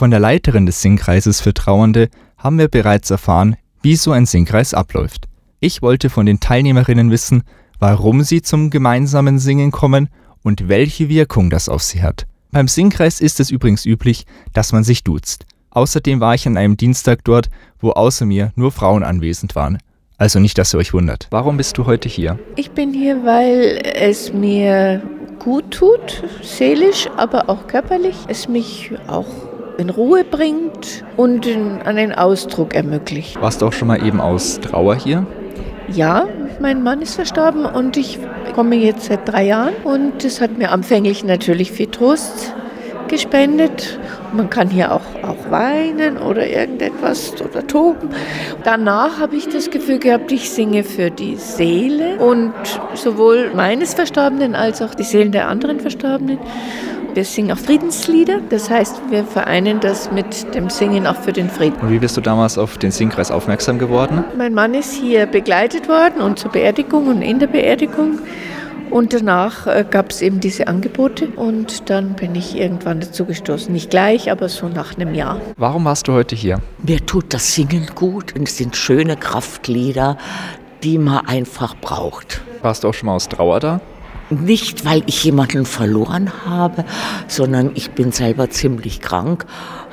Von der Leiterin des Singkreises für Trauernde haben wir bereits erfahren, wie so ein Singkreis abläuft. Ich wollte von den Teilnehmerinnen wissen, warum sie zum gemeinsamen Singen kommen und welche Wirkung das auf sie hat. Beim Singkreis ist es übrigens üblich, dass man sich duzt. Außerdem war ich an einem Dienstag dort, wo außer mir nur Frauen anwesend waren. Also nicht, dass ihr euch wundert. Warum bist du heute hier? Ich bin hier, weil es mir gut tut, seelisch, aber auch körperlich. Es mich auch in Ruhe bringt und einen Ausdruck ermöglicht. Warst du auch schon mal eben aus Trauer hier? Ja, mein Mann ist verstorben und ich komme jetzt seit drei Jahren und das hat mir anfänglich natürlich viel Trost gespendet. Man kann hier auch, auch weinen oder irgendetwas oder toben. Danach habe ich das Gefühl gehabt, ich singe für die Seele und sowohl meines Verstorbenen als auch die Seelen der anderen Verstorbenen. Wir singen auch Friedenslieder, das heißt, wir vereinen das mit dem Singen auch für den Frieden. Und wie bist du damals auf den Singkreis aufmerksam geworden? Mein Mann ist hier begleitet worden und zur Beerdigung und in der Beerdigung. Und danach äh, gab es eben diese Angebote und dann bin ich irgendwann dazu gestoßen. Nicht gleich, aber so nach einem Jahr. Warum warst du heute hier? Mir tut das Singen gut und es sind schöne Kraftlieder, die man einfach braucht. Warst du auch schon mal aus Trauer da? Nicht, weil ich jemanden verloren habe, sondern ich bin selber ziemlich krank.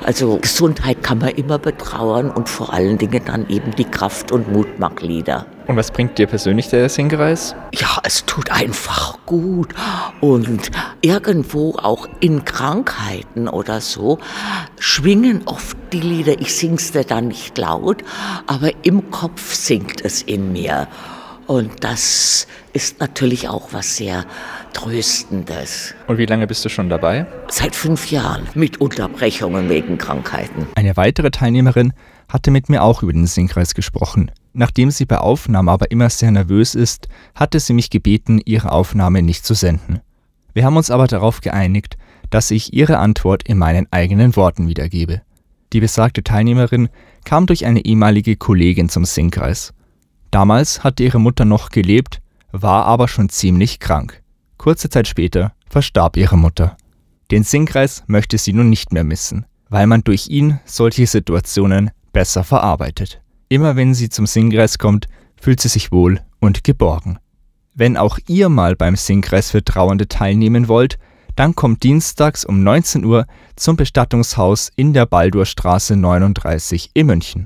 Also Gesundheit kann man immer betrauern und vor allen Dingen dann eben die Kraft- und Mutmachlieder. Und was bringt dir persönlich der Singkreis? Ja, es tut einfach gut. Und irgendwo auch in Krankheiten oder so schwingen oft die Lieder. Ich sing's dir dann nicht laut, aber im Kopf singt es in mir. Und das ist natürlich auch was sehr Tröstendes. Und wie lange bist du schon dabei? Seit fünf Jahren, mit Unterbrechungen wegen Krankheiten. Eine weitere Teilnehmerin hatte mit mir auch über den Singkreis gesprochen. Nachdem sie bei Aufnahmen aber immer sehr nervös ist, hatte sie mich gebeten, ihre Aufnahme nicht zu senden. Wir haben uns aber darauf geeinigt, dass ich ihre Antwort in meinen eigenen Worten wiedergebe. Die besagte Teilnehmerin kam durch eine ehemalige Kollegin zum Singkreis. Damals hatte ihre Mutter noch gelebt, war aber schon ziemlich krank. Kurze Zeit später verstarb ihre Mutter. Den Singkreis möchte sie nun nicht mehr missen, weil man durch ihn solche Situationen besser verarbeitet. Immer wenn sie zum Singkreis kommt, fühlt sie sich wohl und geborgen. Wenn auch ihr mal beim Singkreis für Trauernde teilnehmen wollt, dann kommt dienstags um 19 Uhr zum Bestattungshaus in der Baldurstraße 39 in München.